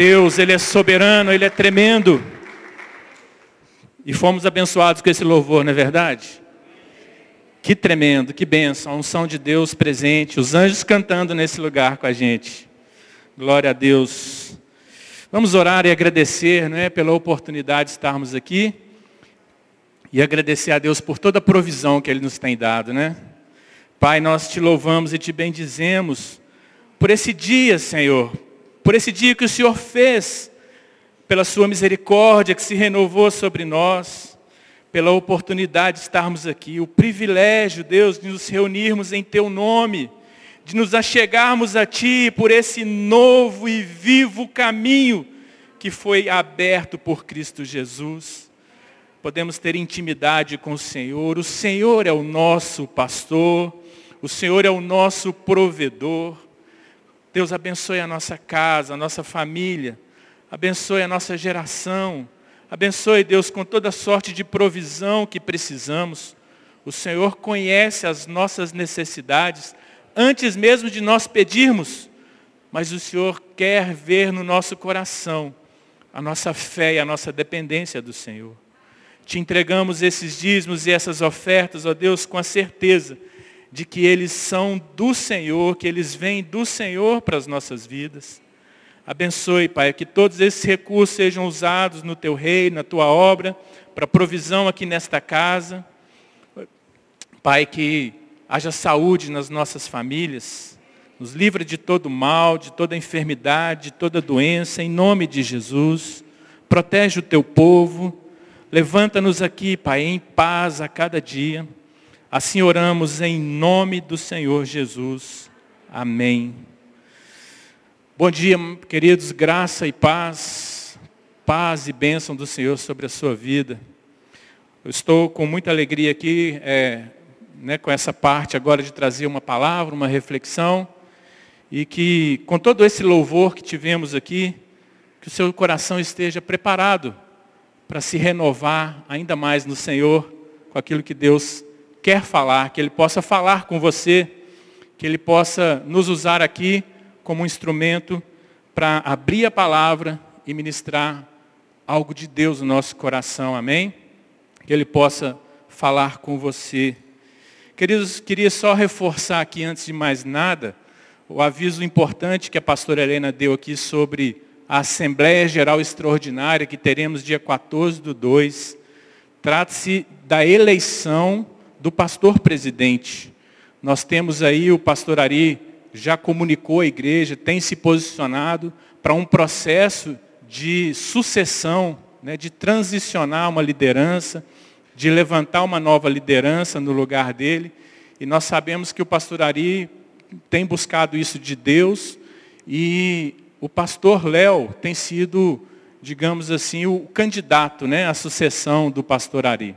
Deus, Ele é soberano, Ele é tremendo. E fomos abençoados com esse louvor, não é verdade? Que tremendo, que bênção, a unção de Deus presente, os anjos cantando nesse lugar com a gente. Glória a Deus. Vamos orar e agradecer, não é, pela oportunidade de estarmos aqui. E agradecer a Deus por toda a provisão que Ele nos tem dado, né? Pai, nós te louvamos e te bendizemos por esse dia, Senhor, por esse dia que o Senhor fez, pela sua misericórdia que se renovou sobre nós, pela oportunidade de estarmos aqui, o privilégio, Deus, de nos reunirmos em Teu nome, de nos achegarmos a Ti por esse novo e vivo caminho que foi aberto por Cristo Jesus. Podemos ter intimidade com o Senhor, o Senhor é o nosso pastor, o Senhor é o nosso provedor. Deus abençoe a nossa casa, a nossa família, abençoe a nossa geração, abençoe, Deus, com toda sorte de provisão que precisamos. O Senhor conhece as nossas necessidades antes mesmo de nós pedirmos, mas o Senhor quer ver no nosso coração a nossa fé e a nossa dependência do Senhor. Te entregamos esses dízimos e essas ofertas, ó Deus, com a certeza de que eles são do Senhor, que eles vêm do Senhor para as nossas vidas. Abençoe, Pai, que todos esses recursos sejam usados no Teu reino, na Tua obra, para provisão aqui nesta casa. Pai, que haja saúde nas nossas famílias, nos livra de todo mal, de toda enfermidade, de toda doença, em nome de Jesus. Protege o Teu povo. Levanta-nos aqui, Pai, em paz a cada dia. Assim oramos em nome do Senhor Jesus. Amém. Bom dia, queridos, graça e paz, paz e bênção do Senhor sobre a sua vida. Eu estou com muita alegria aqui, é, né, com essa parte agora de trazer uma palavra, uma reflexão, e que com todo esse louvor que tivemos aqui, que o seu coração esteja preparado para se renovar ainda mais no Senhor, com aquilo que Deus quer falar, que Ele possa falar com você, que Ele possa nos usar aqui como um instrumento para abrir a palavra e ministrar algo de Deus no nosso coração, amém? Que Ele possa falar com você. Queridos, queria só reforçar aqui, antes de mais nada, o aviso importante que a pastora Helena deu aqui sobre a Assembleia Geral Extraordinária que teremos dia 14 do 2. Trata-se da eleição do pastor presidente. Nós temos aí o pastor Ari já comunicou à igreja, tem se posicionado para um processo de sucessão, né, de transicionar uma liderança, de levantar uma nova liderança no lugar dele. E nós sabemos que o pastor Ari tem buscado isso de Deus e o pastor Léo tem sido, digamos assim, o candidato né, à sucessão do pastor Ari.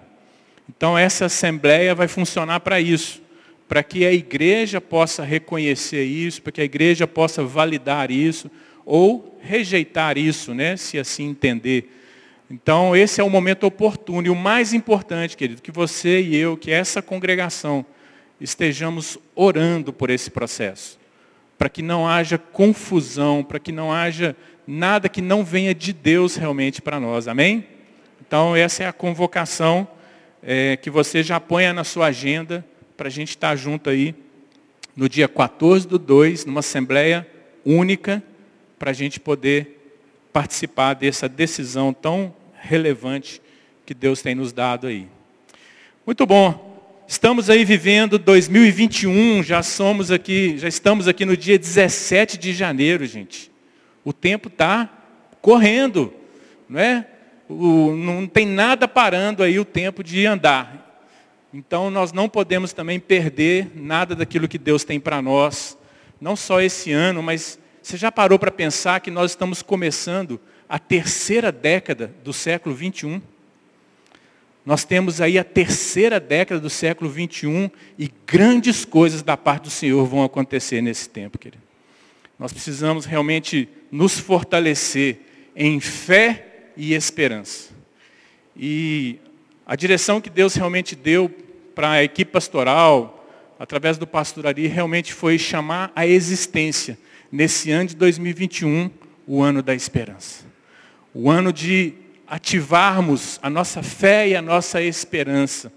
Então essa assembleia vai funcionar para isso, para que a igreja possa reconhecer isso, para que a igreja possa validar isso ou rejeitar isso, né, se assim entender. Então esse é o momento oportuno e o mais importante, querido, que você e eu, que essa congregação estejamos orando por esse processo, para que não haja confusão, para que não haja nada que não venha de Deus realmente para nós. Amém? Então essa é a convocação é, que você já ponha na sua agenda para a gente estar junto aí no dia 14 do 2, numa assembleia única, para a gente poder participar dessa decisão tão relevante que Deus tem nos dado aí. Muito bom. Estamos aí vivendo 2021, já somos aqui, já estamos aqui no dia 17 de janeiro, gente. O tempo está correndo, não é? O, não tem nada parando aí o tempo de andar. Então nós não podemos também perder nada daquilo que Deus tem para nós, não só esse ano, mas você já parou para pensar que nós estamos começando a terceira década do século 21? Nós temos aí a terceira década do século 21 e grandes coisas da parte do Senhor vão acontecer nesse tempo, querido. Nós precisamos realmente nos fortalecer em fé e esperança. E a direção que Deus realmente deu para a equipe pastoral, através do pastor Ari, realmente foi chamar a existência, nesse ano de 2021, o ano da esperança. O ano de ativarmos a nossa fé e a nossa esperança.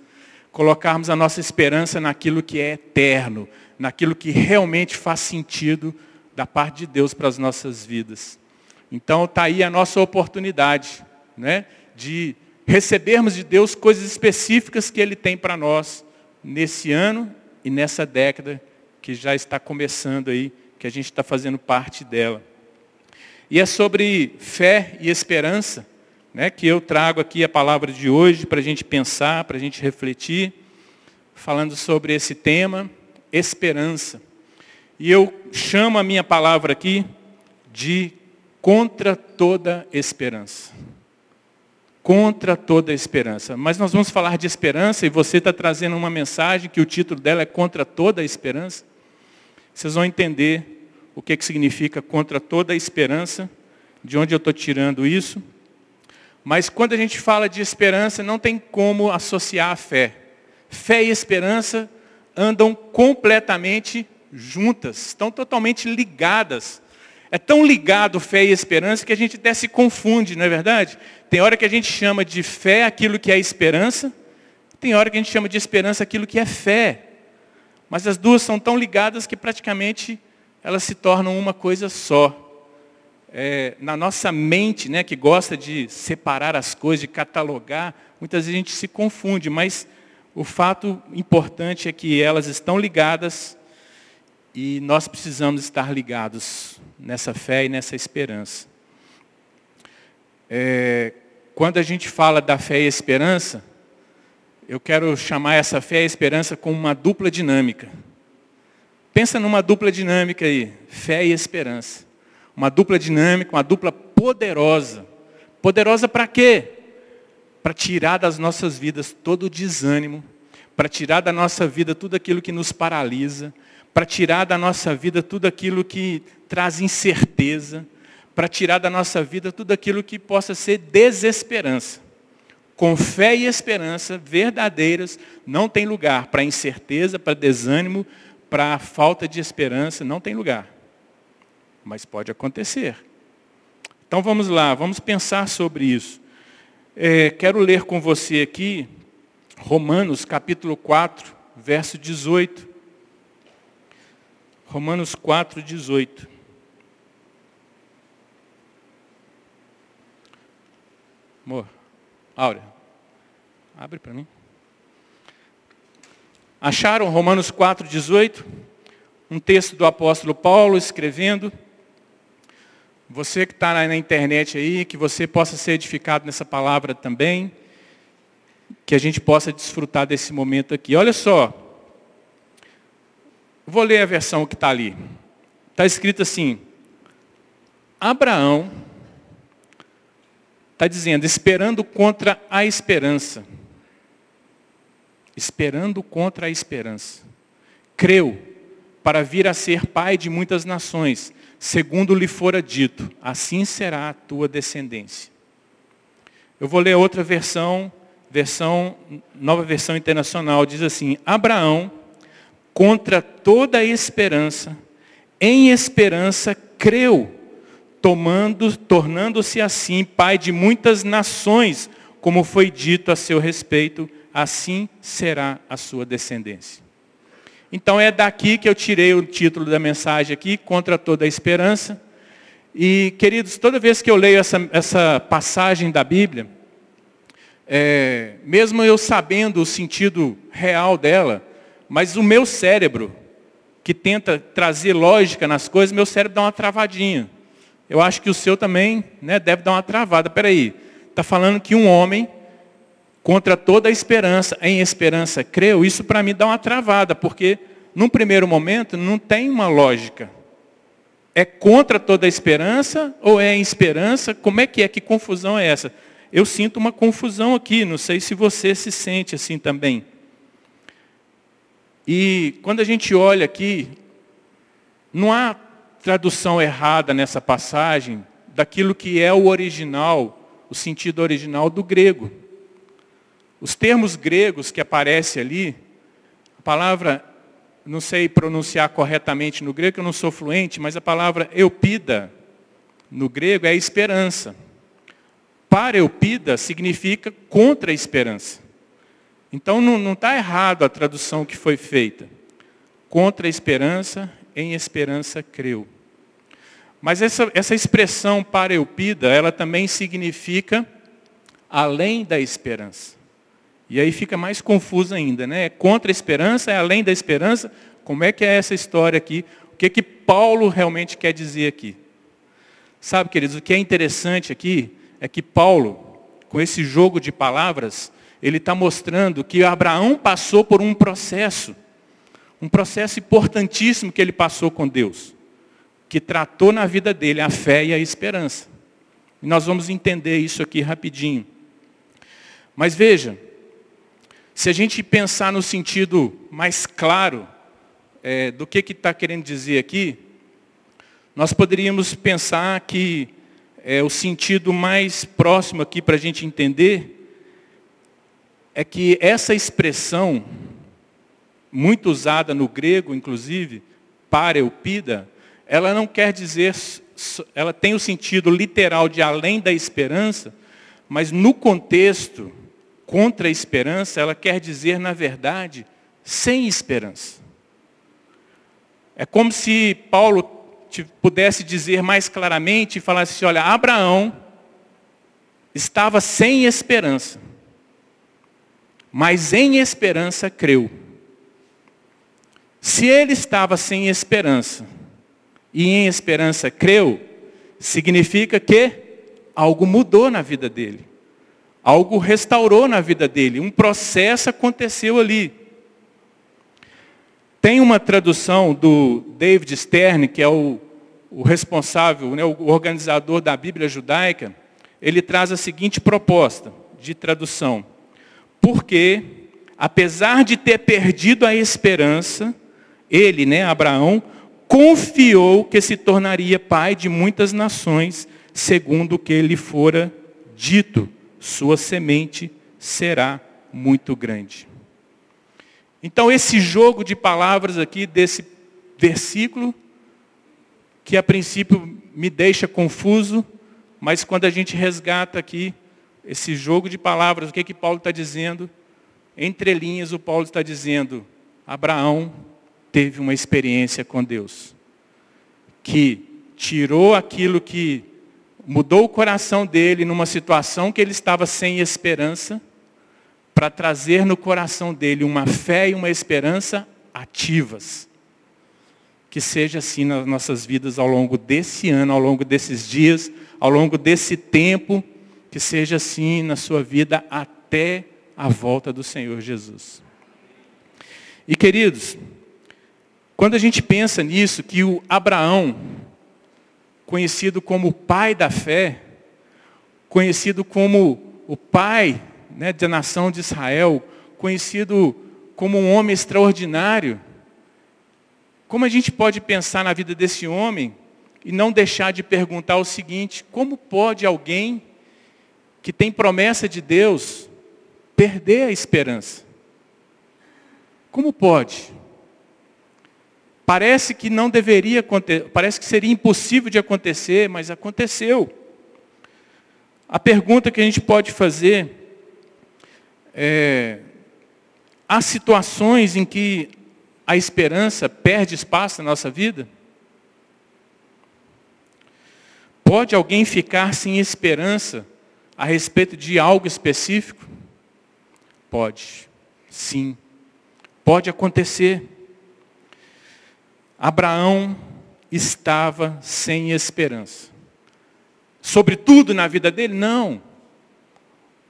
Colocarmos a nossa esperança naquilo que é eterno, naquilo que realmente faz sentido da parte de Deus para as nossas vidas. Então está aí a nossa oportunidade né, de recebermos de Deus coisas específicas que Ele tem para nós nesse ano e nessa década que já está começando aí, que a gente está fazendo parte dela. E é sobre fé e esperança né, que eu trago aqui a palavra de hoje para a gente pensar, para a gente refletir, falando sobre esse tema, esperança. E eu chamo a minha palavra aqui de contra toda esperança. Contra toda esperança. Mas nós vamos falar de esperança e você está trazendo uma mensagem que o título dela é Contra toda esperança. Vocês vão entender o que, que significa contra toda esperança, de onde eu estou tirando isso. Mas quando a gente fala de esperança, não tem como associar a fé. Fé e esperança andam completamente juntas, estão totalmente ligadas. É tão ligado fé e esperança que a gente até se confunde, não é verdade? Tem hora que a gente chama de fé aquilo que é esperança, tem hora que a gente chama de esperança aquilo que é fé. Mas as duas são tão ligadas que praticamente elas se tornam uma coisa só. É, na nossa mente, né, que gosta de separar as coisas, de catalogar, muitas vezes a gente se confunde, mas o fato importante é que elas estão ligadas e nós precisamos estar ligados nessa fé e nessa esperança. É, quando a gente fala da fé e esperança, eu quero chamar essa fé e esperança como uma dupla dinâmica. Pensa numa dupla dinâmica aí, fé e esperança. Uma dupla dinâmica, uma dupla poderosa. Poderosa para quê? Para tirar das nossas vidas todo o desânimo, para tirar da nossa vida tudo aquilo que nos paralisa, para tirar da nossa vida tudo aquilo que traz incerteza, para tirar da nossa vida tudo aquilo que possa ser desesperança. Com fé e esperança verdadeiras, não tem lugar para incerteza, para desânimo, para falta de esperança não tem lugar. Mas pode acontecer. Então vamos lá, vamos pensar sobre isso. É, quero ler com você aqui Romanos capítulo 4, verso 18. Romanos 4, 18. Amor, Áurea, abre para mim. Acharam Romanos 4,18? Um texto do apóstolo Paulo escrevendo. Você que está na internet aí, que você possa ser edificado nessa palavra também. Que a gente possa desfrutar desse momento aqui. Olha só. Vou ler a versão que está ali. Está escrito assim. Abraão está dizendo, esperando contra a esperança esperando contra a esperança. Creu para vir a ser pai de muitas nações, segundo lhe fora dito, assim será a tua descendência. Eu vou ler outra versão, versão, nova versão internacional, diz assim: Abraão, contra toda a esperança, em esperança creu, tomando, tornando-se assim pai de muitas nações, como foi dito a seu respeito, assim será a sua descendência. Então é daqui que eu tirei o título da mensagem aqui, contra toda a esperança. E, queridos, toda vez que eu leio essa, essa passagem da Bíblia, é, mesmo eu sabendo o sentido real dela, mas o meu cérebro, que tenta trazer lógica nas coisas, meu cérebro dá uma travadinha. Eu acho que o seu também né, deve dar uma travada. Peraí, está falando que um homem contra toda a esperança, em esperança creu, isso para mim dá uma travada, porque num primeiro momento não tem uma lógica. É contra toda a esperança ou é em esperança? Como é que é? Que confusão é essa? Eu sinto uma confusão aqui, não sei se você se sente assim também. E quando a gente olha aqui, não há tradução errada nessa passagem daquilo que é o original, o sentido original do grego. Os termos gregos que aparecem ali, a palavra, não sei pronunciar corretamente no grego, eu não sou fluente, mas a palavra eupida, no grego é esperança. Pareupida significa contra a esperança. Então não está errado a tradução que foi feita. Contra a esperança, em esperança creu. Mas essa, essa expressão pareupida, ela também significa além da esperança. E aí fica mais confuso ainda, né? É contra a esperança, é além da esperança. Como é que é essa história aqui? O que que Paulo realmente quer dizer aqui? Sabe, queridos, o que é interessante aqui é que Paulo, com esse jogo de palavras, ele está mostrando que Abraão passou por um processo, um processo importantíssimo que ele passou com Deus, que tratou na vida dele a fé e a esperança. E nós vamos entender isso aqui rapidinho. Mas veja, se a gente pensar no sentido mais claro é, do que está que querendo dizer aqui, nós poderíamos pensar que é, o sentido mais próximo aqui para a gente entender é que essa expressão, muito usada no grego, inclusive, pareupida, ela não quer dizer, ela tem o sentido literal de além da esperança, mas no contexto, contra a esperança, ela quer dizer, na verdade, sem esperança. É como se Paulo pudesse dizer mais claramente e falasse assim, olha, Abraão estava sem esperança, mas em esperança creu. Se ele estava sem esperança e em esperança creu, significa que algo mudou na vida dele. Algo restaurou na vida dele, um processo aconteceu ali. Tem uma tradução do David Stern, que é o, o responsável, né, o organizador da Bíblia judaica, ele traz a seguinte proposta de tradução. Porque, apesar de ter perdido a esperança, ele, né, Abraão, confiou que se tornaria pai de muitas nações, segundo o que lhe fora dito sua semente será muito grande. Então, esse jogo de palavras aqui, desse versículo, que a princípio me deixa confuso, mas quando a gente resgata aqui esse jogo de palavras, o que, que Paulo está dizendo? Entre linhas, o Paulo está dizendo: Abraão teve uma experiência com Deus, que tirou aquilo que mudou o coração dele numa situação que ele estava sem esperança, para trazer no coração dele uma fé e uma esperança ativas. Que seja assim nas nossas vidas ao longo desse ano, ao longo desses dias, ao longo desse tempo, que seja assim na sua vida até a volta do Senhor Jesus. E queridos, quando a gente pensa nisso, que o Abraão, conhecido como o pai da fé, conhecido como o pai né, da nação de Israel, conhecido como um homem extraordinário. Como a gente pode pensar na vida desse homem e não deixar de perguntar o seguinte: como pode alguém que tem promessa de Deus perder a esperança? Como pode? Parece que não deveria acontecer, parece que seria impossível de acontecer, mas aconteceu. A pergunta que a gente pode fazer é: há situações em que a esperança perde espaço na nossa vida? Pode alguém ficar sem esperança a respeito de algo específico? Pode, sim. Pode acontecer. Abraão estava sem esperança. Sobretudo na vida dele? Não.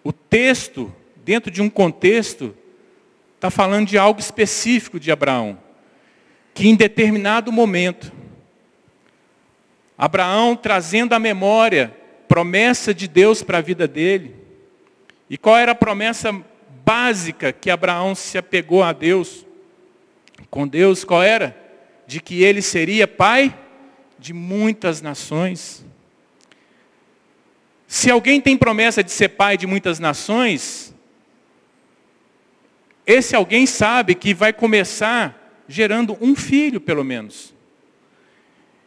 O texto, dentro de um contexto, está falando de algo específico de Abraão. Que em determinado momento, Abraão trazendo à memória promessa de Deus para a vida dele. E qual era a promessa básica que Abraão se apegou a Deus? Com Deus, qual era? de que ele seria pai de muitas nações. Se alguém tem promessa de ser pai de muitas nações, esse alguém sabe que vai começar gerando um filho, pelo menos.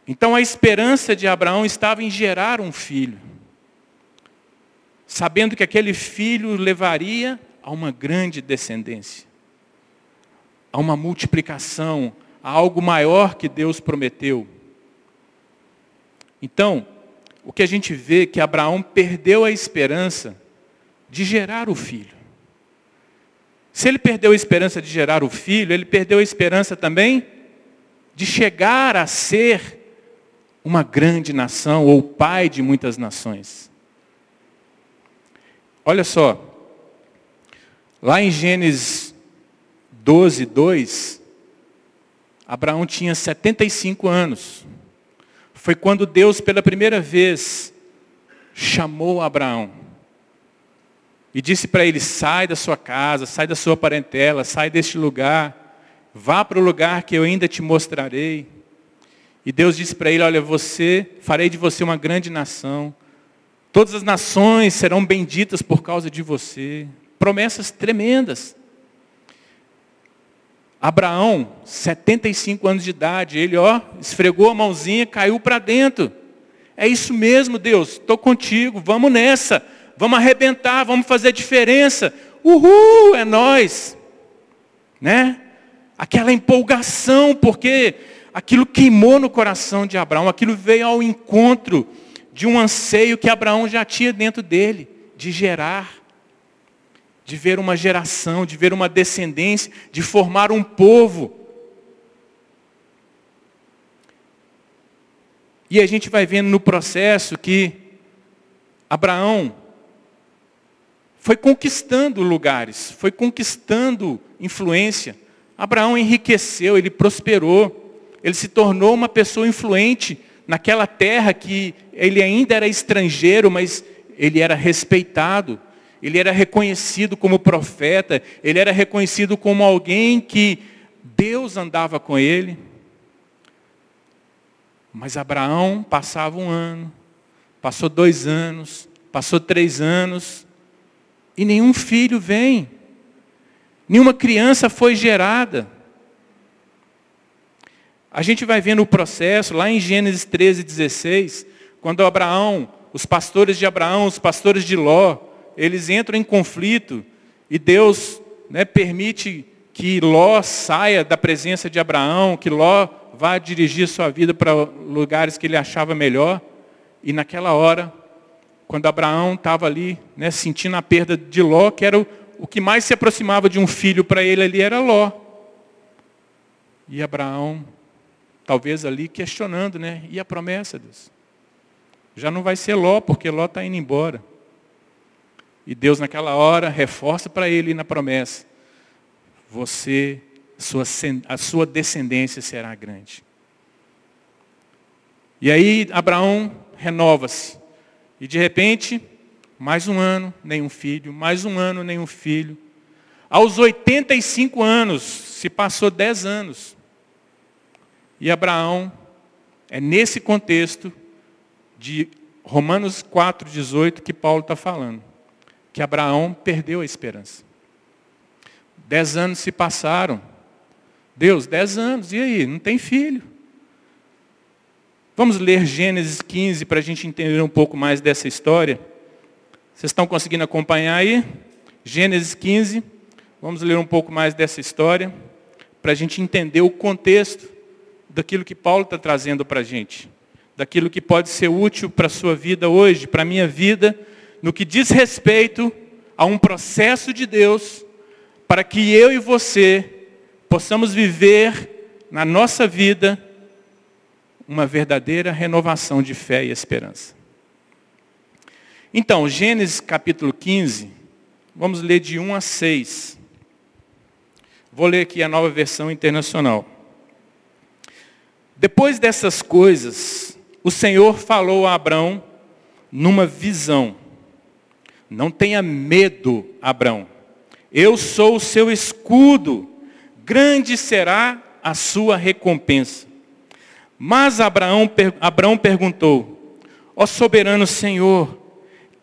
Então a esperança de Abraão estava em gerar um filho, sabendo que aquele filho levaria a uma grande descendência, a uma multiplicação, a algo maior que Deus prometeu. Então, o que a gente vê é que Abraão perdeu a esperança de gerar o filho. Se ele perdeu a esperança de gerar o filho, ele perdeu a esperança também de chegar a ser uma grande nação ou pai de muitas nações. Olha só, lá em Gênesis 12, 2, Abraão tinha 75 anos. Foi quando Deus, pela primeira vez, chamou Abraão. E disse para ele: sai da sua casa, sai da sua parentela, sai deste lugar, vá para o lugar que eu ainda te mostrarei. E Deus disse para ele: Olha, você, farei de você uma grande nação. Todas as nações serão benditas por causa de você. Promessas tremendas. Abraão, 75 anos de idade, ele ó, esfregou a mãozinha, caiu para dentro. É isso mesmo, Deus, estou contigo, vamos nessa, vamos arrebentar, vamos fazer diferença. Uhul, é nós. Né? Aquela empolgação, porque aquilo queimou no coração de Abraão, aquilo veio ao encontro de um anseio que Abraão já tinha dentro dele, de gerar, de ver uma geração, de ver uma descendência, de formar um povo. E a gente vai vendo no processo que Abraão foi conquistando lugares, foi conquistando influência. Abraão enriqueceu, ele prosperou ele se tornou uma pessoa influente naquela terra que ele ainda era estrangeiro, mas ele era respeitado, ele era reconhecido como profeta, ele era reconhecido como alguém que Deus andava com ele. Mas Abraão passava um ano, passou dois anos, passou três anos, e nenhum filho vem, nenhuma criança foi gerada. A gente vai vendo o processo lá em Gênesis 13, 16, quando Abraão, os pastores de Abraão, os pastores de Ló, eles entram em conflito e Deus né, permite que Ló saia da presença de Abraão, que Ló vá dirigir sua vida para lugares que ele achava melhor. E naquela hora, quando Abraão estava ali, né, sentindo a perda de Ló, que era o, o que mais se aproximava de um filho para ele ali era Ló. E Abraão talvez ali questionando, né? E a promessa, Deus? Já não vai ser Ló, porque Ló está indo embora. E Deus naquela hora reforça para ele na promessa. Você, sua, a sua descendência será grande. E aí Abraão renova-se. E de repente, mais um ano, nenhum filho, mais um ano, nenhum filho. Aos 85 anos, se passou 10 anos. E Abraão, é nesse contexto de Romanos 4,18 que Paulo está falando. Que Abraão perdeu a esperança. Dez anos se passaram. Deus, dez anos, e aí? Não tem filho. Vamos ler Gênesis 15 para a gente entender um pouco mais dessa história. Vocês estão conseguindo acompanhar aí? Gênesis 15. Vamos ler um pouco mais dessa história para a gente entender o contexto daquilo que Paulo está trazendo para a gente, daquilo que pode ser útil para a sua vida hoje, para a minha vida, no que diz respeito a um processo de Deus, para que eu e você possamos viver na nossa vida uma verdadeira renovação de fé e esperança. Então, Gênesis capítulo 15, vamos ler de 1 a 6. Vou ler aqui a nova versão internacional. Depois dessas coisas, o Senhor falou a Abrão numa visão. Não tenha medo, Abrão. Eu sou o seu escudo. Grande será a sua recompensa. Mas Abraão, Abraão perguntou: Ó soberano Senhor,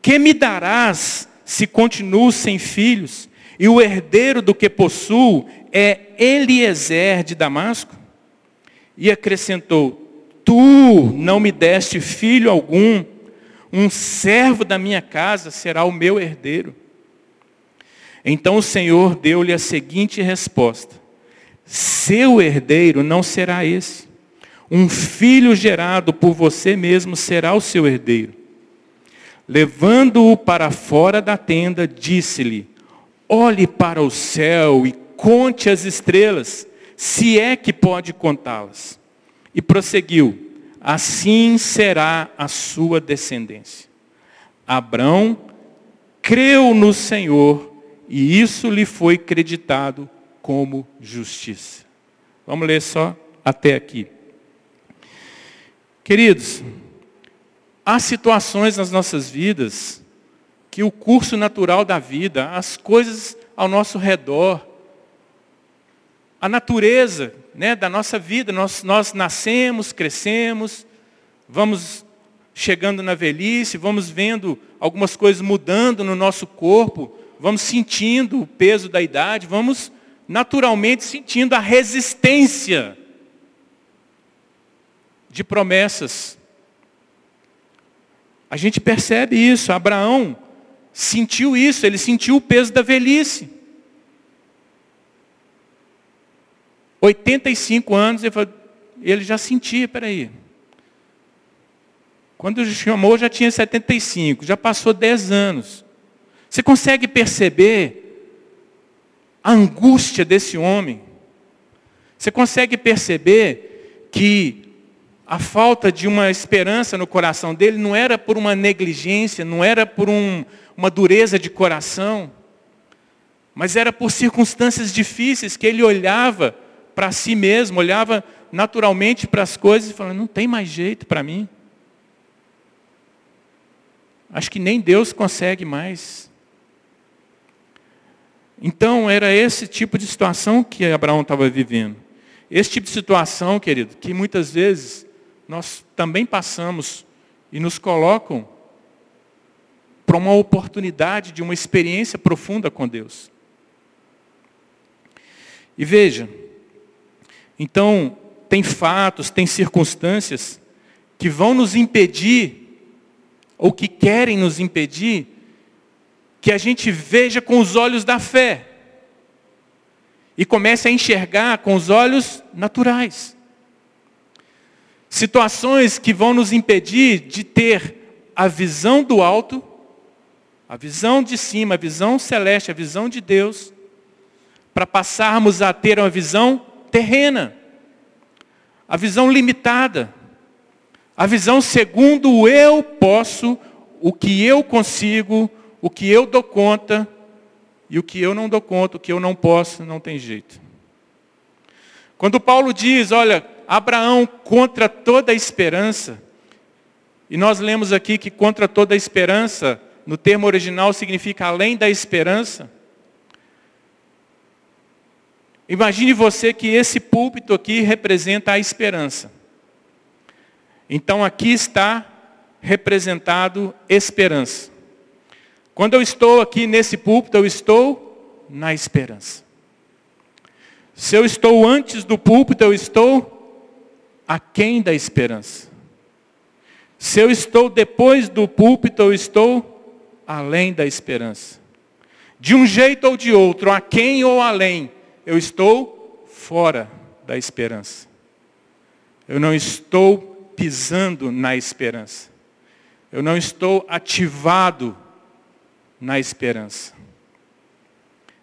que me darás se continuo sem filhos e o herdeiro do que possuo é Eliezer de Damasco? E acrescentou: tu não me deste filho algum, um servo da minha casa será o meu herdeiro. Então o Senhor deu-lhe a seguinte resposta: Seu herdeiro não será esse. Um filho gerado por você mesmo será o seu herdeiro. Levando-o para fora da tenda, disse-lhe: Olhe para o céu e conte as estrelas, se é que pode contá-las. E prosseguiu: Assim será a sua descendência. Abrão creu no Senhor e isso lhe foi creditado como justiça. Vamos ler só até aqui. Queridos, há situações nas nossas vidas que o curso natural da vida, as coisas ao nosso redor, a natureza né, da nossa vida, nós, nós nascemos, crescemos, vamos chegando na velhice, vamos vendo algumas coisas mudando no nosso corpo, vamos sentindo o peso da idade, vamos naturalmente sentindo a resistência de promessas. A gente percebe isso. Abraão sentiu isso, ele sentiu o peso da velhice. 85 anos, ele já sentia, peraí. Quando ele chamou, já tinha 75, já passou 10 anos. Você consegue perceber a angústia desse homem? Você consegue perceber que a falta de uma esperança no coração dele não era por uma negligência, não era por um, uma dureza de coração, mas era por circunstâncias difíceis que ele olhava para si mesmo, olhava naturalmente para as coisas e falava, não tem mais jeito para mim. Acho que nem Deus consegue mais. Então era esse tipo de situação que Abraão estava vivendo. Esse tipo de situação, querido, que muitas vezes nós também passamos e nos colocam para uma oportunidade de uma experiência profunda com Deus. E veja, então, tem fatos, tem circunstâncias que vão nos impedir, ou que querem nos impedir, que a gente veja com os olhos da fé e comece a enxergar com os olhos naturais. Situações que vão nos impedir de ter a visão do alto, a visão de cima, a visão celeste, a visão de Deus, para passarmos a ter uma visão terrena, a visão limitada, a visão segundo o eu posso, o que eu consigo, o que eu dou conta, e o que eu não dou conta, o que eu não posso, não tem jeito. Quando Paulo diz, olha, Abraão contra toda a esperança. E nós lemos aqui que contra toda a esperança, no termo original significa além da esperança. Imagine você que esse púlpito aqui representa a esperança. Então aqui está representado esperança. Quando eu estou aqui nesse púlpito, eu estou na esperança. Se eu estou antes do púlpito, eu estou aquém da esperança. Se eu estou depois do púlpito, eu estou além da esperança. De um jeito ou de outro, aquém ou além, eu estou fora da esperança. Eu não estou pisando na esperança. Eu não estou ativado na esperança.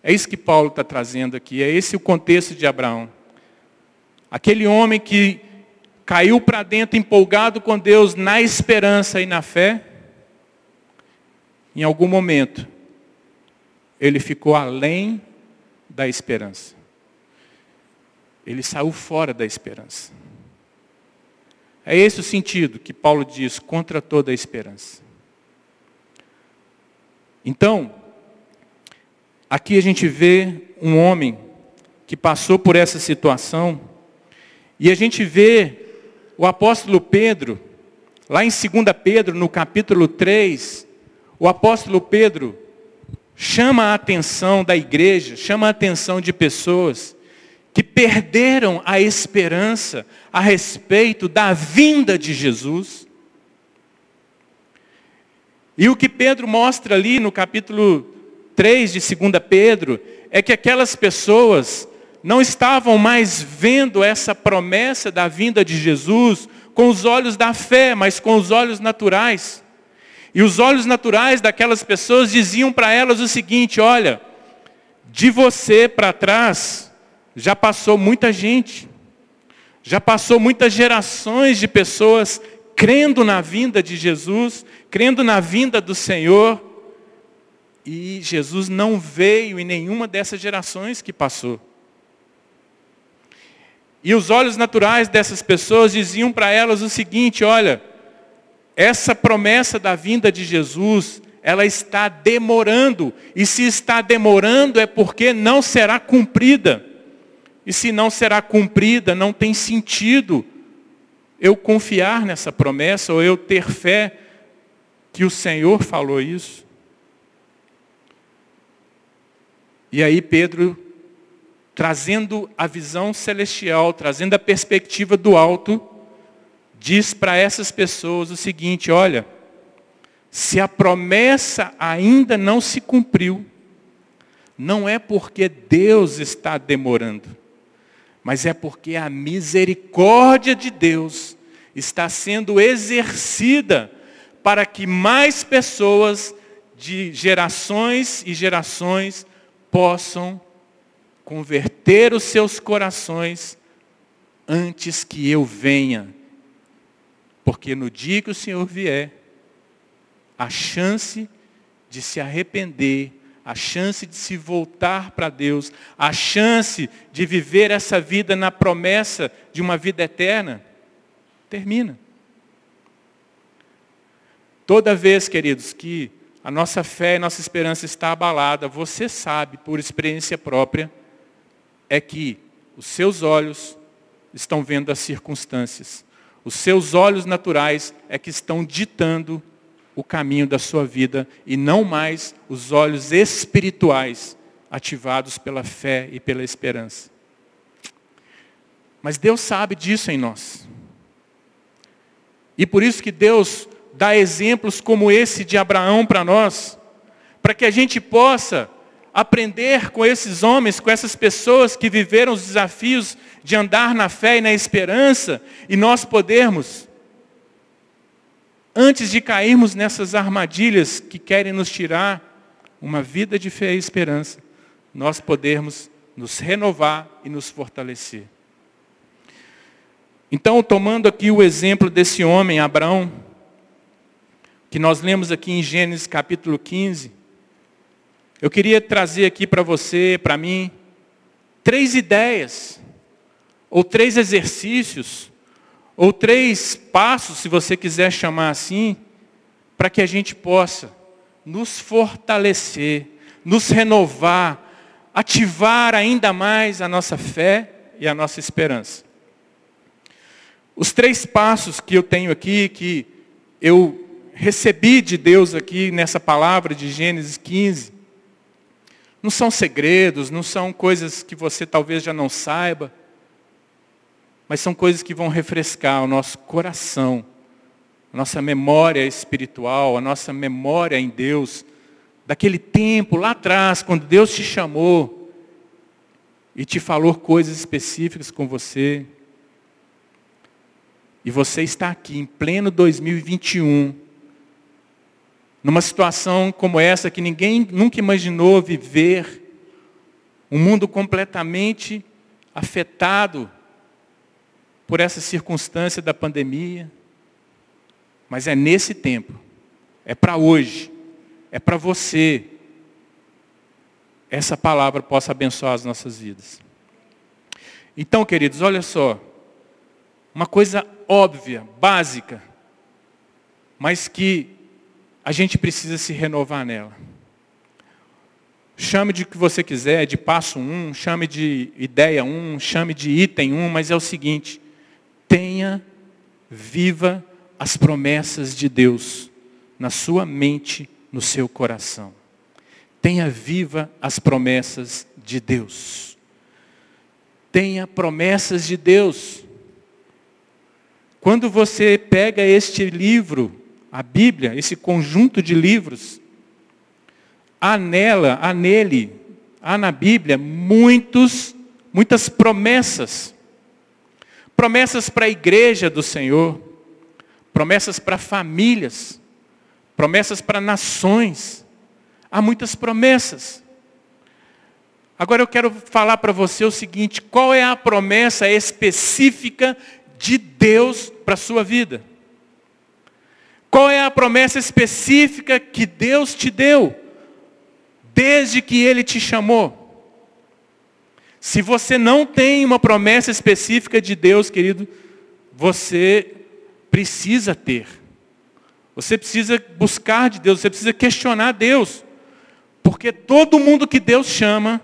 É isso que Paulo está trazendo aqui, é esse o contexto de Abraão. Aquele homem que caiu para dentro empolgado com Deus na esperança e na fé, em algum momento, ele ficou além da esperança. Ele saiu fora da esperança. É esse o sentido que Paulo diz contra toda a esperança. Então, aqui a gente vê um homem que passou por essa situação, e a gente vê o apóstolo Pedro, lá em 2 Pedro, no capítulo 3, o apóstolo Pedro chama a atenção da igreja, chama a atenção de pessoas que perderam a esperança a respeito da vinda de Jesus. E o que Pedro mostra ali no capítulo 3 de 2 Pedro é que aquelas pessoas não estavam mais vendo essa promessa da vinda de Jesus com os olhos da fé, mas com os olhos naturais. E os olhos naturais daquelas pessoas diziam para elas o seguinte: olha, de você para trás já passou muita gente, já passou muitas gerações de pessoas crendo na vinda de Jesus, crendo na vinda do Senhor, e Jesus não veio em nenhuma dessas gerações que passou. E os olhos naturais dessas pessoas diziam para elas o seguinte: olha, essa promessa da vinda de Jesus, ela está demorando. E se está demorando é porque não será cumprida. E se não será cumprida, não tem sentido eu confiar nessa promessa ou eu ter fé que o Senhor falou isso. E aí Pedro trazendo a visão celestial, trazendo a perspectiva do alto, diz para essas pessoas o seguinte: olha, se a promessa ainda não se cumpriu, não é porque Deus está demorando, mas é porque a misericórdia de Deus está sendo exercida para que mais pessoas de gerações e gerações possam converter os seus corações antes que eu venha. Porque no dia que o Senhor vier, a chance de se arrepender, a chance de se voltar para Deus, a chance de viver essa vida na promessa de uma vida eterna, termina. Toda vez, queridos, que a nossa fé e nossa esperança está abalada, você sabe, por experiência própria, é que os seus olhos estão vendo as circunstâncias. Os seus olhos naturais é que estão ditando o caminho da sua vida e não mais os olhos espirituais ativados pela fé e pela esperança. Mas Deus sabe disso em nós. E por isso que Deus dá exemplos como esse de Abraão para nós, para que a gente possa aprender com esses homens, com essas pessoas que viveram os desafios de andar na fé e na esperança, e nós podermos, antes de cairmos nessas armadilhas que querem nos tirar uma vida de fé e esperança, nós podermos nos renovar e nos fortalecer. Então, tomando aqui o exemplo desse homem, Abraão, que nós lemos aqui em Gênesis capítulo 15, eu queria trazer aqui para você, para mim, três ideias, ou três exercícios, ou três passos, se você quiser chamar assim, para que a gente possa nos fortalecer, nos renovar, ativar ainda mais a nossa fé e a nossa esperança. Os três passos que eu tenho aqui, que eu recebi de Deus aqui nessa palavra de Gênesis 15, não são segredos, não são coisas que você talvez já não saiba, mas são coisas que vão refrescar o nosso coração, a nossa memória espiritual, a nossa memória em Deus, daquele tempo lá atrás, quando Deus te chamou e te falou coisas específicas com você. E você está aqui em pleno 2021, numa situação como essa que ninguém nunca imaginou viver, um mundo completamente afetado por essa circunstância da pandemia. Mas é nesse tempo, é para hoje, é para você, essa palavra possa abençoar as nossas vidas. Então, queridos, olha só, uma coisa óbvia, básica, mas que a gente precisa se renovar nela. Chame de o que você quiser, de passo um, chame de ideia um, chame de item um, mas é o seguinte: tenha viva as promessas de Deus na sua mente, no seu coração. Tenha viva as promessas de Deus. tenha promessas de Deus. Quando você pega este livro, a Bíblia, esse conjunto de livros, há nela, há nele, há na Bíblia muitos, muitas promessas. Promessas para a igreja do Senhor, promessas para famílias, promessas para nações. Há muitas promessas. Agora eu quero falar para você o seguinte: qual é a promessa específica de Deus para a sua vida? Qual é a promessa específica que Deus te deu, desde que Ele te chamou? Se você não tem uma promessa específica de Deus, querido, você precisa ter. Você precisa buscar de Deus, você precisa questionar Deus. Porque todo mundo que Deus chama,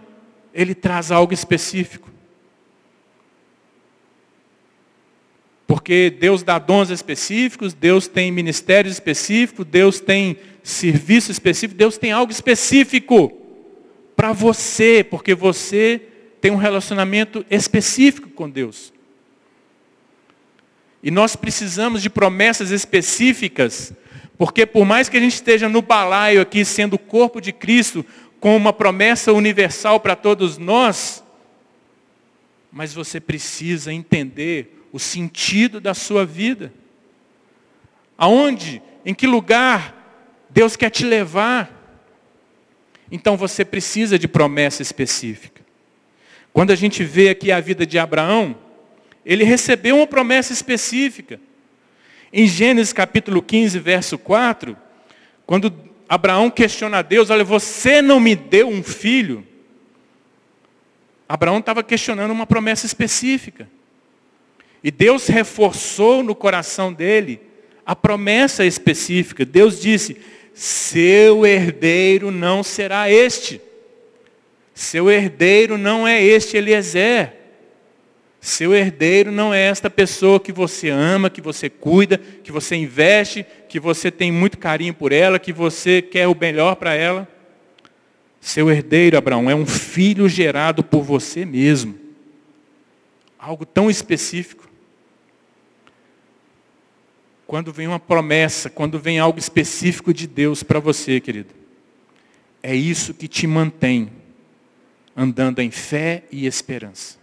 ele traz algo específico. Porque Deus dá dons específicos, Deus tem ministérios específicos, Deus tem serviço específico, Deus tem algo específico para você, porque você tem um relacionamento específico com Deus. E nós precisamos de promessas específicas, porque por mais que a gente esteja no balaio aqui, sendo o corpo de Cristo, com uma promessa universal para todos nós, mas você precisa entender o sentido da sua vida. Aonde, em que lugar Deus quer te levar. Então você precisa de promessa específica. Quando a gente vê aqui a vida de Abraão, ele recebeu uma promessa específica. Em Gênesis capítulo 15, verso 4, quando Abraão questiona a Deus, olha, você não me deu um filho? Abraão estava questionando uma promessa específica. E Deus reforçou no coração dele a promessa específica. Deus disse: seu herdeiro não será este. Seu herdeiro não é este Eliezer. Seu herdeiro não é esta pessoa que você ama, que você cuida, que você investe, que você tem muito carinho por ela, que você quer o melhor para ela. Seu herdeiro, Abraão, é um filho gerado por você mesmo. Algo tão específico. Quando vem uma promessa, quando vem algo específico de Deus para você, querido, é isso que te mantém andando em fé e esperança.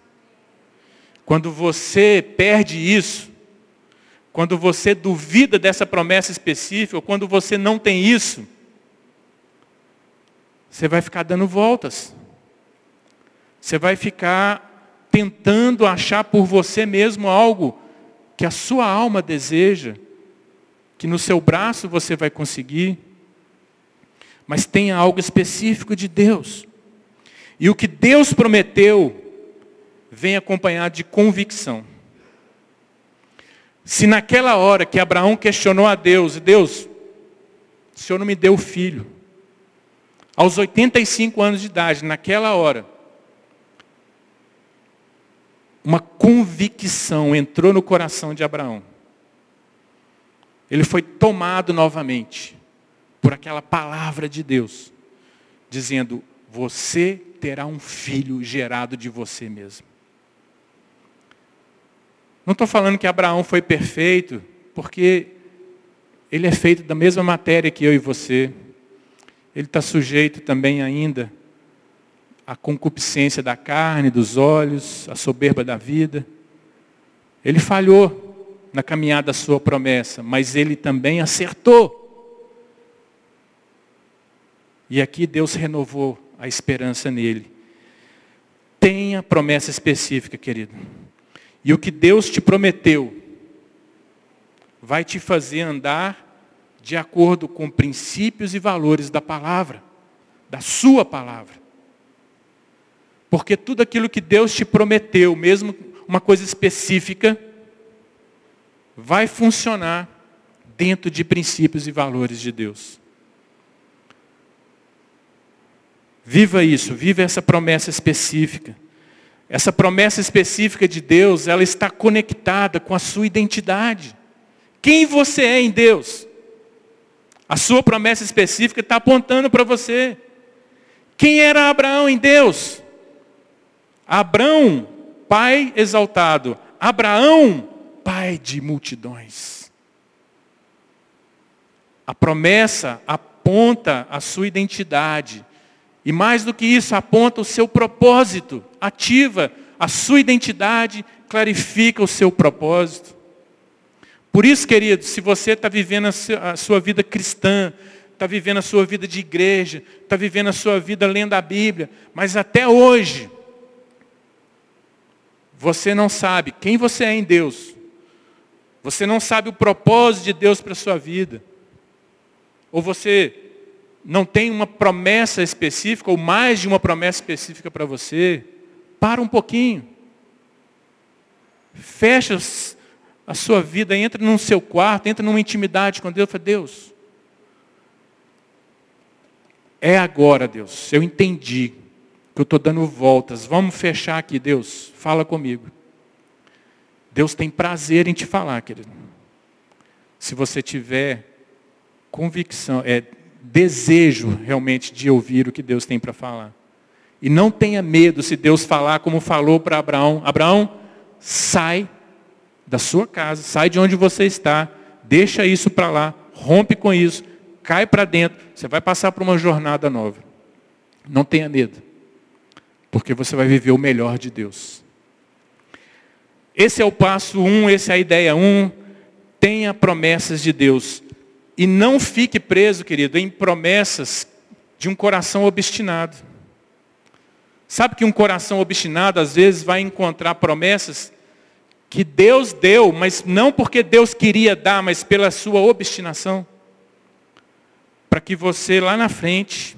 Quando você perde isso, quando você duvida dessa promessa específica, quando você não tem isso, você vai ficar dando voltas. Você vai ficar tentando achar por você mesmo algo que a sua alma deseja, que no seu braço você vai conseguir. Mas tenha algo específico de Deus. E o que Deus prometeu, vem acompanhado de convicção. Se naquela hora que Abraão questionou a Deus, Deus, o Senhor não me deu filho. Aos 85 anos de idade, naquela hora, uma convicção entrou no coração de Abraão. Ele foi tomado novamente por aquela palavra de Deus, dizendo: Você terá um filho gerado de você mesmo. Não estou falando que Abraão foi perfeito, porque ele é feito da mesma matéria que eu e você. Ele está sujeito também ainda à concupiscência da carne, dos olhos, à soberba da vida. Ele falhou na caminhada da sua promessa, mas ele também acertou. E aqui Deus renovou a esperança nele. Tenha promessa específica, querido. E o que Deus te prometeu vai te fazer andar de acordo com princípios e valores da palavra, da sua palavra. Porque tudo aquilo que Deus te prometeu, mesmo uma coisa específica, vai funcionar dentro de princípios e valores de Deus. Viva isso, viva essa promessa específica. Essa promessa específica de Deus, ela está conectada com a sua identidade. Quem você é em Deus? A sua promessa específica está apontando para você. Quem era Abraão em Deus? Abraão pai exaltado. Abraão, pai de multidões. A promessa aponta a sua identidade. E mais do que isso, aponta o seu propósito, ativa a sua identidade, clarifica o seu propósito. Por isso, querido, se você está vivendo a sua vida cristã, está vivendo a sua vida de igreja, está vivendo a sua vida lendo a Bíblia, mas até hoje, você não sabe quem você é em Deus, você não sabe o propósito de Deus para a sua vida, ou você não tem uma promessa específica, ou mais de uma promessa específica para você, para um pouquinho. Fecha a sua vida, entra no seu quarto, entra numa intimidade com Deus, fala, Deus, é agora, Deus, eu entendi que eu estou dando voltas, vamos fechar aqui, Deus, fala comigo. Deus tem prazer em te falar, querido. Se você tiver convicção, é, desejo realmente de ouvir o que Deus tem para falar. E não tenha medo se Deus falar como falou para Abraão. Abraão, sai da sua casa, sai de onde você está, deixa isso para lá, rompe com isso, cai para dentro, você vai passar por uma jornada nova. Não tenha medo, porque você vai viver o melhor de Deus. Esse é o passo um, essa é a ideia um. Tenha promessas de Deus. E não fique preso, querido, em promessas de um coração obstinado. Sabe que um coração obstinado às vezes vai encontrar promessas que Deus deu, mas não porque Deus queria dar, mas pela sua obstinação. Para que você lá na frente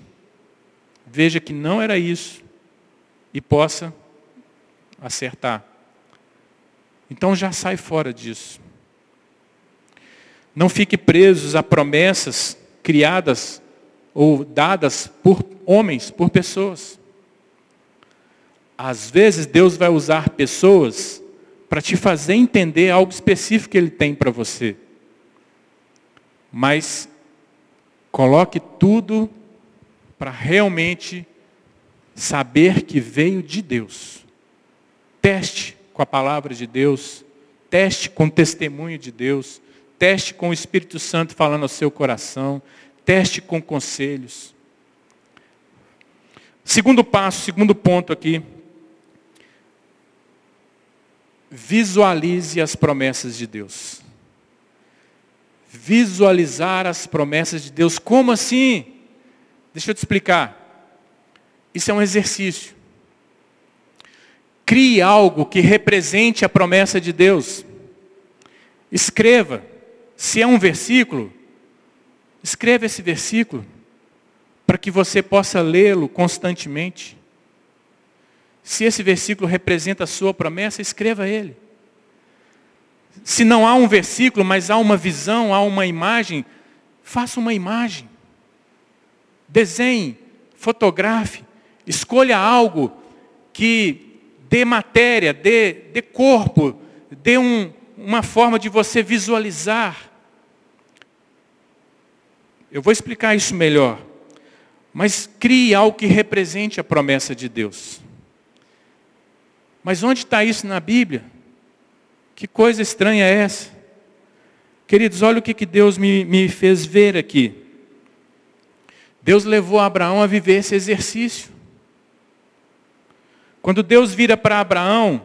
veja que não era isso e possa acertar. Então já sai fora disso. Não fique presos a promessas criadas ou dadas por homens, por pessoas. Às vezes Deus vai usar pessoas para te fazer entender algo específico que Ele tem para você. Mas coloque tudo para realmente saber que veio de Deus. Teste com a palavra de Deus, teste com o testemunho de Deus, teste com o Espírito Santo falando ao seu coração, teste com conselhos. Segundo passo, segundo ponto aqui, visualize as promessas de Deus. Visualizar as promessas de Deus, como assim? Deixa eu te explicar. Isso é um exercício. Crie algo que represente a promessa de Deus. Escreva. Se é um versículo, escreva esse versículo para que você possa lê-lo constantemente. Se esse versículo representa a sua promessa, escreva ele. Se não há um versículo, mas há uma visão, há uma imagem, faça uma imagem. Desenhe, fotografe, escolha algo que dê matéria, dê, dê corpo, dê um, uma forma de você visualizar. Eu vou explicar isso melhor. Mas crie algo que represente a promessa de Deus. Mas onde está isso na Bíblia? Que coisa estranha é essa? Queridos, olha o que, que Deus me, me fez ver aqui. Deus levou Abraão a viver esse exercício. Quando Deus vira para Abraão,